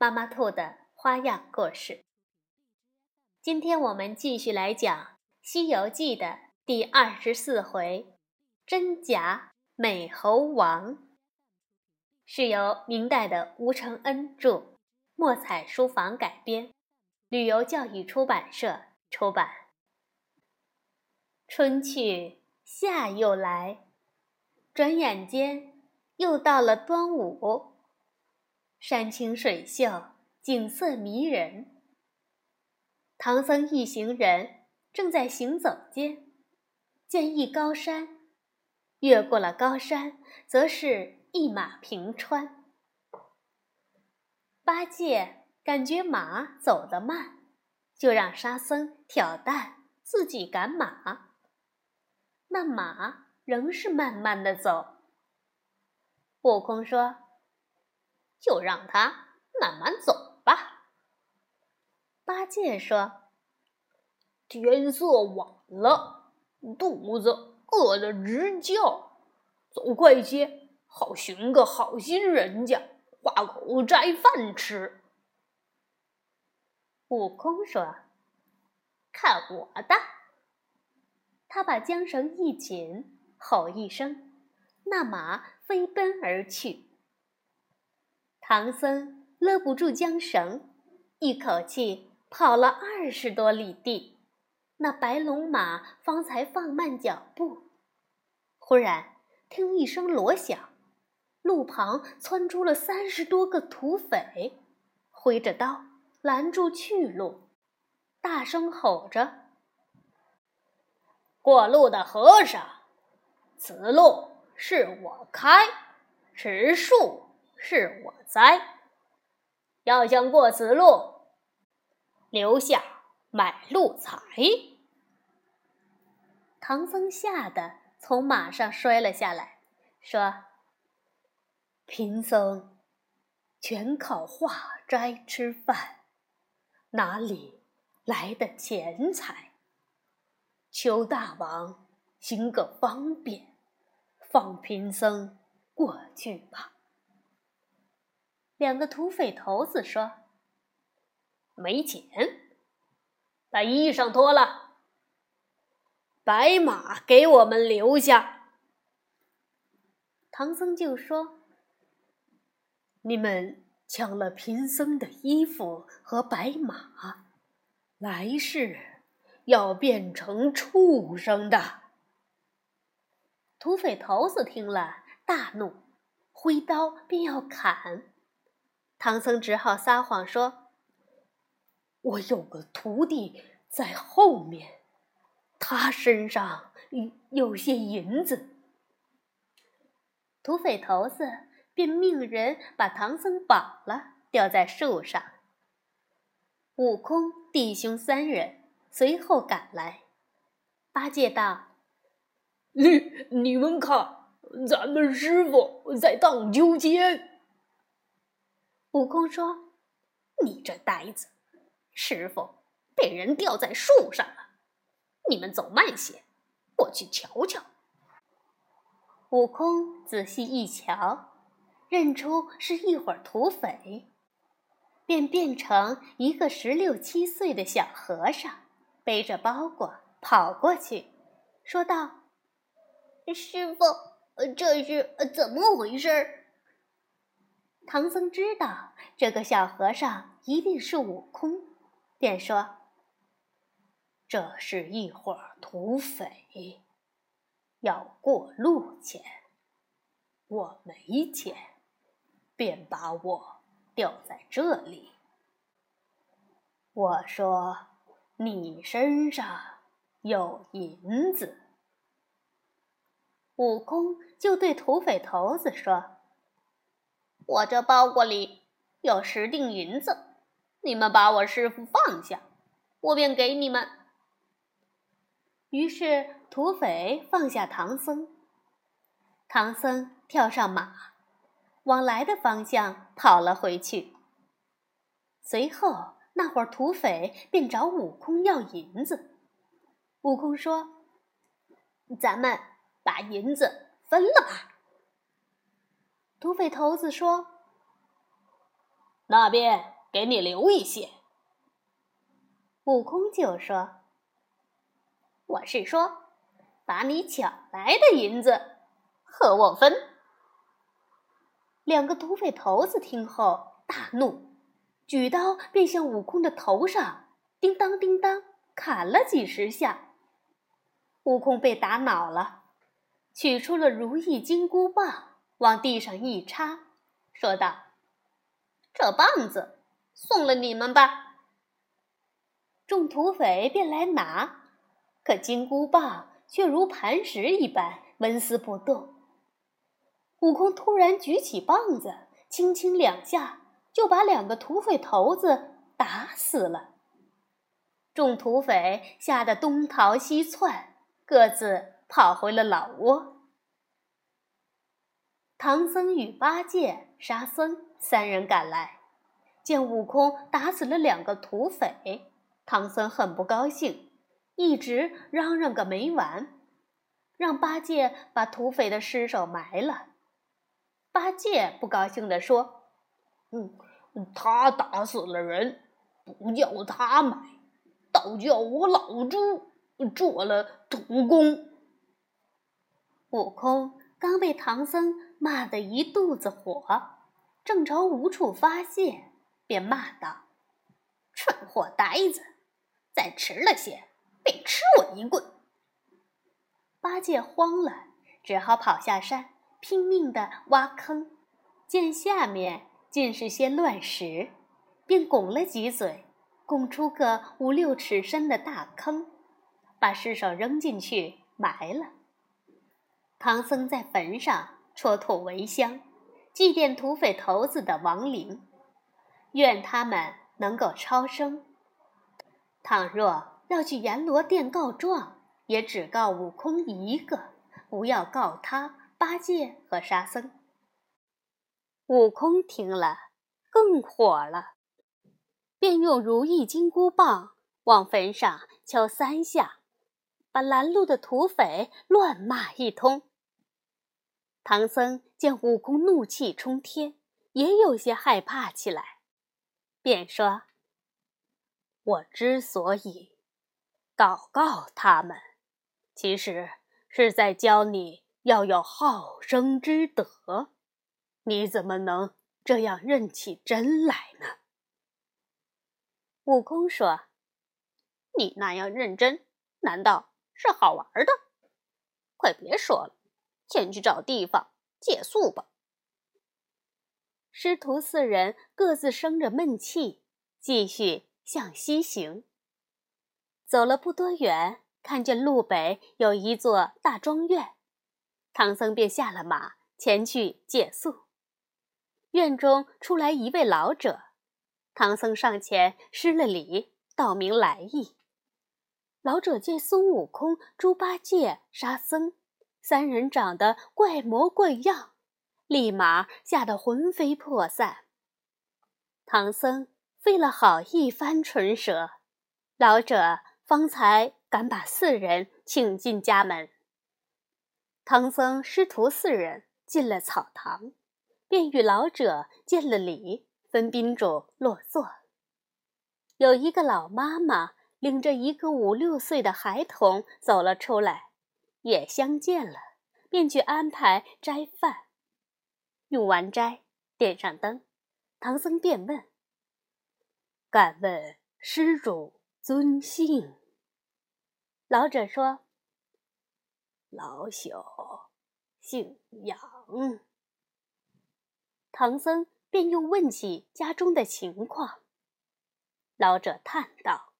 妈妈兔的花样故事。今天我们继续来讲《西游记》的第二十四回。真假美猴王是由明代的吴承恩著，墨彩书房改编，旅游教育出版社出版。春去夏又来，转眼间又到了端午。山清水秀，景色迷人。唐僧一行人正在行走间，见一高山。越过了高山，则是一马平川。八戒感觉马走得慢，就让沙僧挑担，自己赶马。那马仍是慢慢的走。悟空说：“就让他慢慢走吧。”八戒说：“天色晚了，肚子……”饿得直叫，走快些，好寻个好心人家，化口斋饭吃。悟空说：“看我的！”他把缰绳一紧，吼一声，那马飞奔而去。唐僧勒不住缰绳，一口气跑了二十多里地。那白龙马方才放慢脚步，忽然听一声锣响，路旁窜出了三十多个土匪，挥着刀拦住去路，大声吼着：“过路的和尚，此路是我开，此树是我栽，要想过此路，留下买路财。”唐僧吓得从马上摔了下来，说：“贫僧全靠化斋吃饭，哪里来的钱财？求大王行个方便，放贫僧过去吧。”两个土匪头子说：“没钱，把衣裳脱了。”白马给我们留下。唐僧就说：“你们抢了贫僧的衣服和白马，来世要变成畜生的。”土匪头子听了大怒，挥刀便要砍。唐僧只好撒谎说：“我有个徒弟在后面。”他身上有有些银子，土匪头子便命人把唐僧绑了，吊在树上。悟空弟兄三人随后赶来。八戒道：“你你们看，咱们师傅在荡秋千。”悟空说：“你这呆子，师傅被人吊在树上了。”你们走慢些，我去瞧瞧。悟空仔细一瞧，认出是一伙土匪，便变成一个十六七岁的小和尚，背着包裹跑过去，说道：“师傅，这是怎么回事？”唐僧知道这个小和尚一定是悟空，便说。这是一伙土匪，要过路钱，我没钱，便把我吊在这里。我说：“你身上有银子。”悟空就对土匪头子说：“我这包裹里有十锭银子，你们把我师傅放下，我便给你们。”于是土匪放下唐僧，唐僧跳上马，往来的方向跑了回去。随后，那伙土匪便找悟空要银子。悟空说：“咱们把银子分了吧。”土匪头子说：“那边给你留一些。”悟空就说。我是说，把你抢来的银子和我分。两个土匪头子听后大怒，举刀便向悟空的头上叮当叮当砍了几十下。悟空被打恼了，取出了如意金箍棒，往地上一插，说道：“这棒子送了你们吧。”众土匪便来拿。可金箍棒却如磐石一般纹丝不动。悟空突然举起棒子，轻轻两下就把两个土匪头子打死了。众土匪吓得东逃西窜，各自跑回了老窝。唐僧与八戒、沙僧三人赶来，见悟空打死了两个土匪，唐僧很不高兴。一直嚷嚷个没完，让八戒把土匪的尸首埋了。八戒不高兴地说：“嗯，他打死了人，不叫他埋，倒叫我老猪做了土工。”悟空刚被唐僧骂得一肚子火，正愁无处发泄，便骂道：“蠢货呆子，再迟了些！”便吃我一棍！八戒慌了，只好跑下山，拼命地挖坑。见下面尽是些乱石，便拱了几嘴，拱出个五六尺深的大坑，把尸首扔进去埋了。唐僧在坟上戳土为香，祭奠土匪头子的亡灵，愿他们能够超生。倘若……要去阎罗殿告状，也只告悟空一个，不要告他八戒和沙僧。悟空听了更火了，便用如意金箍棒往坟上敲三下，把拦路的土匪乱骂一通。唐僧见悟空怒气冲天，也有些害怕起来，便说：“我之所以……”祷告他们，其实是在教你要有好生之德。你怎么能这样认起真来呢？悟空说：“你那样认真，难道是好玩的？快别说了，先去找地方借宿吧。”师徒四人各自生着闷气，继续向西行。走了不多远，看见路北有一座大庄院，唐僧便下了马前去借宿。院中出来一位老者，唐僧上前施了礼，道明来意。老者见孙悟空、猪八戒、沙僧三人长得怪模怪样，立马吓得魂飞魄散。唐僧费了好一番唇舌，老者。方才敢把四人请进家门。唐僧师徒四人进了草堂，便与老者见了礼，分宾主落座。有一个老妈妈领着一个五六岁的孩童走了出来，也相见了，便去安排斋饭。用完斋，点上灯，唐僧便问：“敢问施主尊姓？”老者说：“老朽姓杨。”唐僧便又问起家中的情况。老者叹道：“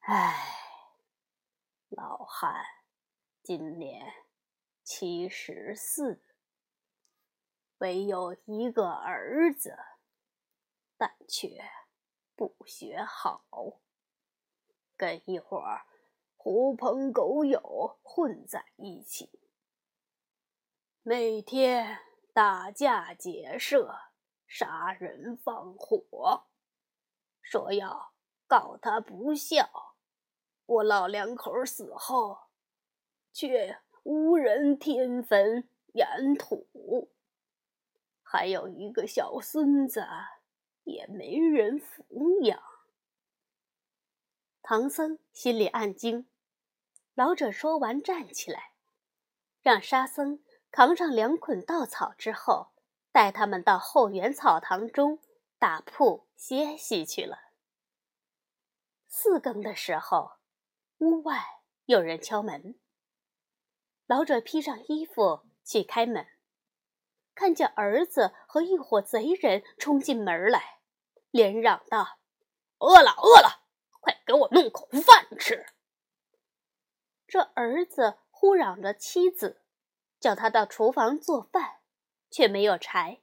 唉，老汉今年七十四，唯有一个儿子，但却不学好，跟一伙狐朋狗友混在一起，每天打架劫舍、杀人放火，说要告他不孝。我老两口死后，却无人添坟掩土，还有一个小孙子，也没人抚养。唐僧心里暗惊。老者说完，站起来，让沙僧扛上两捆稻草之后，带他们到后园草堂中打铺歇息去了。四更的时候，屋外有人敲门。老者披上衣服去开门，看见儿子和一伙贼人冲进门来，连嚷道：“饿了，饿了，快给我弄口饭吃！”这儿子呼嚷着妻子，叫他到厨房做饭，却没有柴，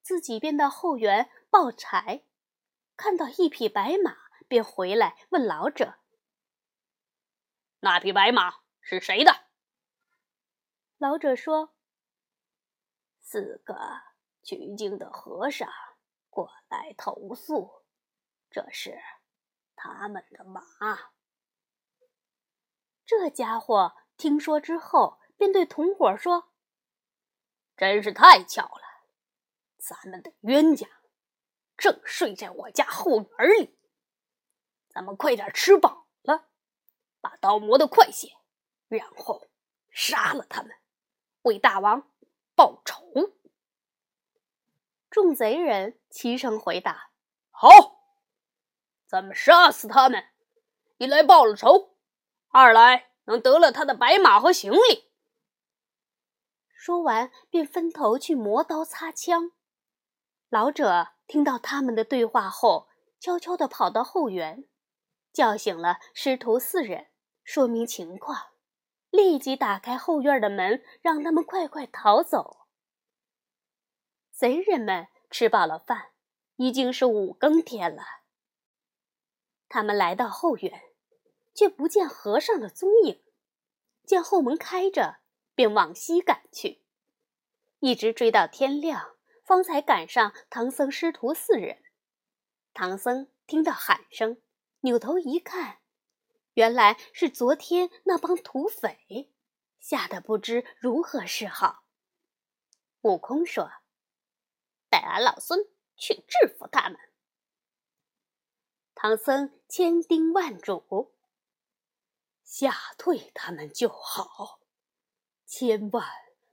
自己便到后园抱柴。看到一匹白马，便回来问老者：“那匹白马是谁的？”老者说：“四个取经的和尚过来投宿，这是他们的马。”这家伙听说之后，便对同伙说：“真是太巧了，咱们的冤家正睡在我家后园里。咱们快点吃饱了，把刀磨得快些，然后杀了他们，为大王报仇。”众贼人齐声回答：“好，咱们杀死他们，一来报了仇。”二来能得了他的白马和行李。说完，便分头去磨刀擦枪。老者听到他们的对话后，悄悄地跑到后园，叫醒了师徒四人，说明情况，立即打开后院的门，让他们快快逃走。贼人们吃饱了饭，已经是五更天了。他们来到后院。却不见和尚的踪影，见后门开着，便往西赶去，一直追到天亮，方才赶上唐僧师徒四人。唐僧听到喊声，扭头一看，原来是昨天那帮土匪，吓得不知如何是好。悟空说：“带俺老孙去制服他们。”唐僧千叮万嘱。吓退他们就好，千万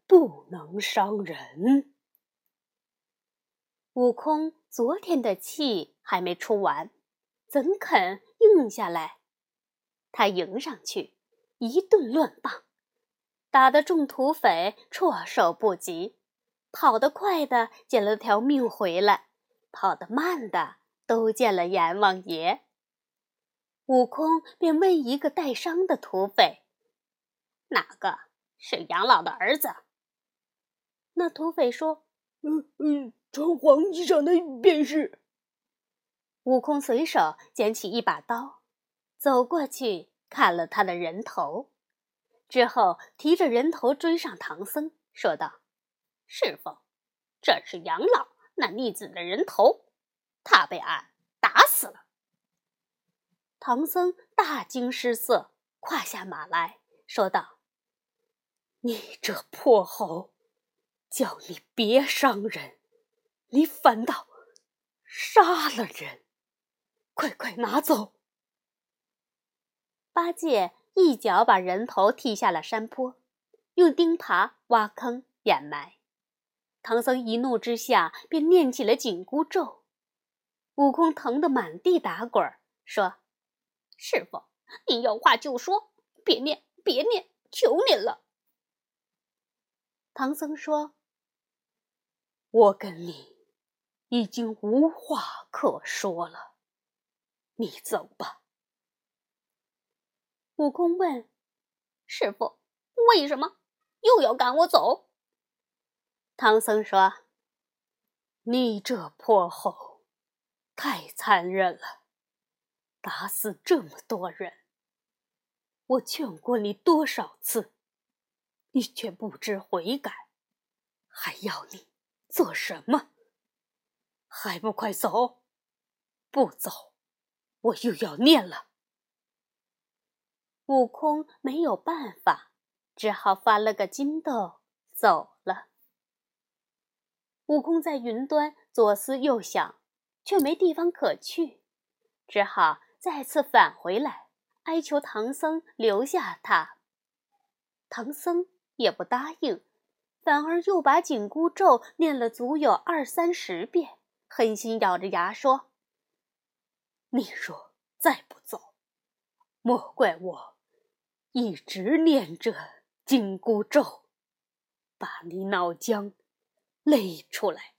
不能伤人。悟空昨天的气还没出完，怎肯应下来？他迎上去，一顿乱棒，打得众土匪措手不及，跑得快的捡了条命回来，跑得慢的都见了阎王爷。悟空便问一个带伤的土匪：“哪个是杨老的儿子？”那土匪说：“嗯嗯，穿黄衣裳的便是。”悟空随手捡起一把刀，走过去砍了他的人头，之后提着人头追上唐僧，说道：“师傅，这是杨老那逆子的人头，他被俺打死了。”唐僧大惊失色，跨下马来说道：“你这破猴，叫你别伤人，你反倒杀了人！快快拿走！”八戒一脚把人头踢下了山坡，用钉耙挖坑掩埋。唐僧一怒之下便念起了紧箍咒，悟空疼得满地打滚，说。师傅，你有话就说，别念，别念，求您了。唐僧说：“我跟你已经无话可说了，你走吧。”悟空问：“师傅，为什么又要赶我走？”唐僧说：“你这泼猴，太残忍了，打死这么多人。我劝过你多少次，你却不知悔改，还要你做什么？还不快走！不走，我又要念了。悟空没有办法，只好发了个筋斗走了。悟空在云端左思右想，却没地方可去，只好再次返回来，哀求唐僧留下他。唐僧也不答应，反而又把紧箍咒念了足有二三十遍，狠心咬着牙说：“你若再不走，莫怪我。”一直念着紧箍咒，把你脑浆勒出来。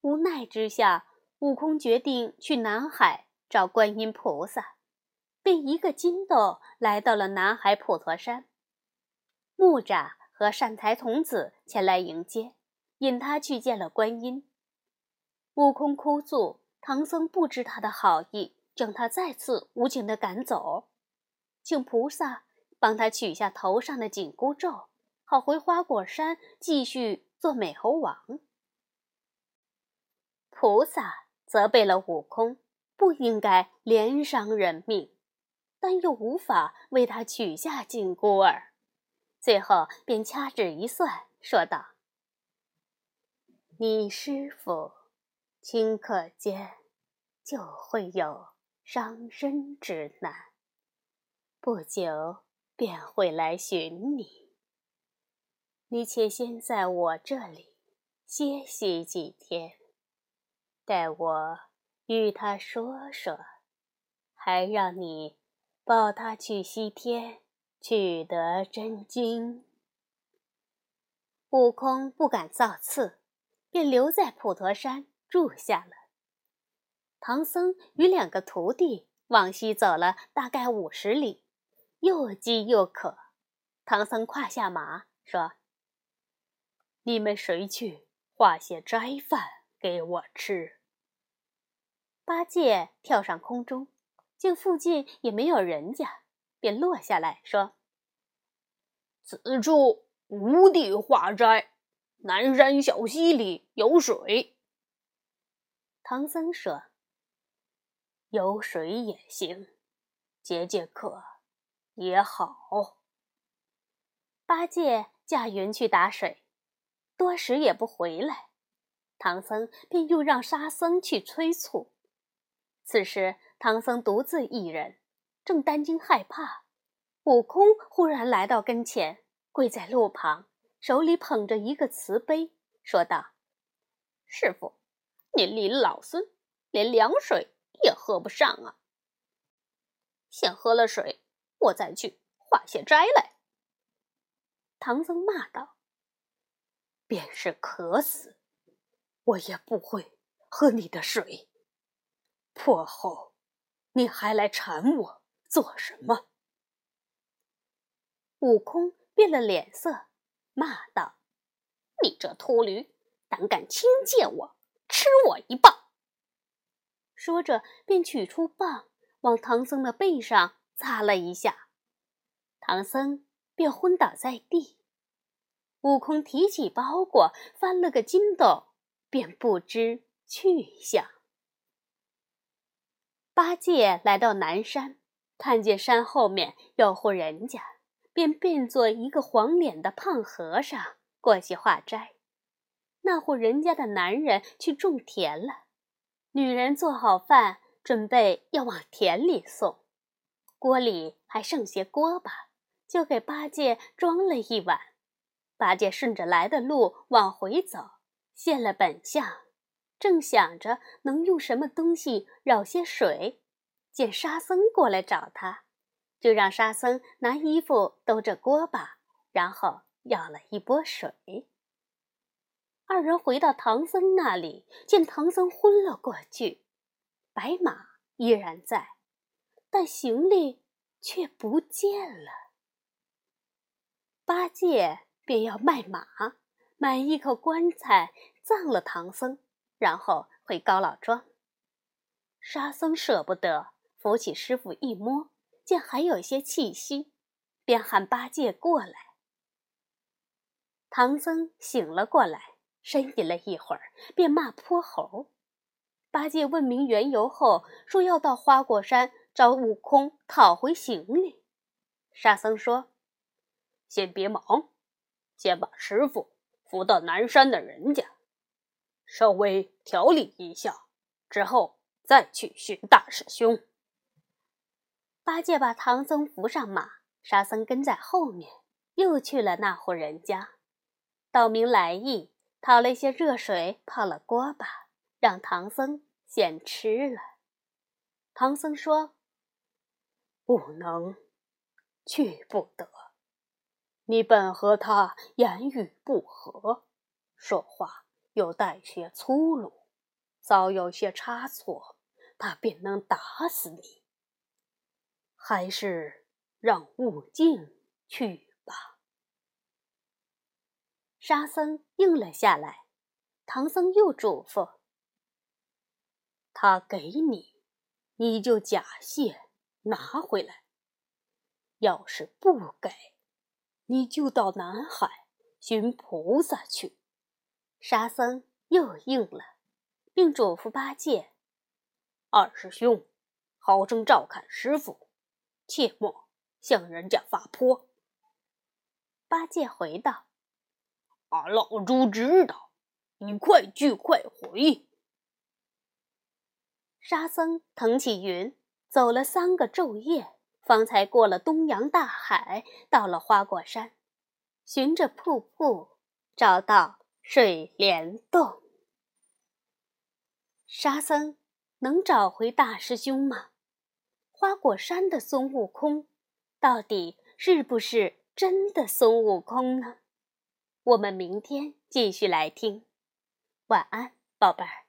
无奈之下，悟空决定去南海找观音菩萨，便一个筋斗来到了南海普陀山。木吒和善财童子前来迎接，引他去见了观音。悟空哭诉，唐僧不知他的好意，将他再次无情的赶走。请菩萨帮他取下头上的紧箍咒，好回花果山继续做美猴王。菩萨责备了悟空，不应该连伤人命，但又无法为他取下紧箍儿，最后便掐指一算，说道：“你师傅顷刻间就会有伤身之难。”不久便会来寻你。你且先在我这里歇息几天，待我与他说说，还让你抱他去西天取得真经。悟空不敢造次，便留在普陀山住下了。唐僧与两个徒弟往西走了大概五十里。又饥又渴，唐僧跨下马说：“你们谁去化些斋饭给我吃？”八戒跳上空中，见附近也没有人家，便落下来说：“此处无地化斋，南山小溪里有水。”唐僧说：“有水也行，解解渴。”也好。八戒驾云去打水，多时也不回来，唐僧便又让沙僧去催促。此时唐僧独自一人，正担惊害怕，悟空忽然来到跟前，跪在路旁，手里捧着一个瓷杯，说道：“师傅，您离老孙连凉水也喝不上啊！先喝了水。”我再去化些斋来。唐僧骂道：“便是渴死，我也不会喝你的水。破后，你还来缠我做什么？”悟空变了脸色，骂道：“你这秃驴，胆敢轻贱我，吃我一棒！”说着，便取出棒，往唐僧的背上。擦了一下，唐僧便昏倒在地。悟空提起包裹，翻了个筋斗，便不知去向。八戒来到南山，看见山后面有户人家，便变作一个黄脸的胖和尚过去化斋。那户人家的男人去种田了，女人做好饭，准备要往田里送。锅里还剩些锅巴，就给八戒装了一碗。八戒顺着来的路往回走，现了本相，正想着能用什么东西舀些水，见沙僧过来找他，就让沙僧拿衣服兜着锅巴，然后舀了一波水。二人回到唐僧那里，见唐僧昏了过去，白马依然在。但行李却不见了。八戒便要卖马，买一口棺材葬了唐僧，然后回高老庄。沙僧舍不得，扶起师傅一摸，见还有些气息，便喊八戒过来。唐僧醒了过来，呻吟了一会儿，便骂泼猴。八戒问明缘由后，说要到花果山找悟空讨回行李。沙僧说：“先别忙，先把师傅扶到南山的人家，稍微调理一下，之后再去寻大师兄。”八戒把唐僧扶上马，沙僧跟在后面，又去了那户人家，道明来意，讨了些热水泡了锅巴。让唐僧先吃了。唐僧说：“不能，去不得。你本和他言语不合，说话又带些粗鲁，稍有些差错，他便能打死你。还是让悟净去吧。”沙僧应了下来。唐僧又嘱咐。他给你，你就假谢拿回来；要是不给，你就到南海寻菩萨去。沙僧又应了，并嘱咐八戒：“二师兄，好生照看师傅，切莫向人家发泼。”八戒回道：“俺老猪知道，你快去快回。”沙僧腾起云，走了三个昼夜，方才过了东洋大海，到了花果山，循着瀑布找到水帘洞。沙僧能找回大师兄吗？花果山的孙悟空，到底是不是真的孙悟空呢？我们明天继续来听。晚安，宝贝儿。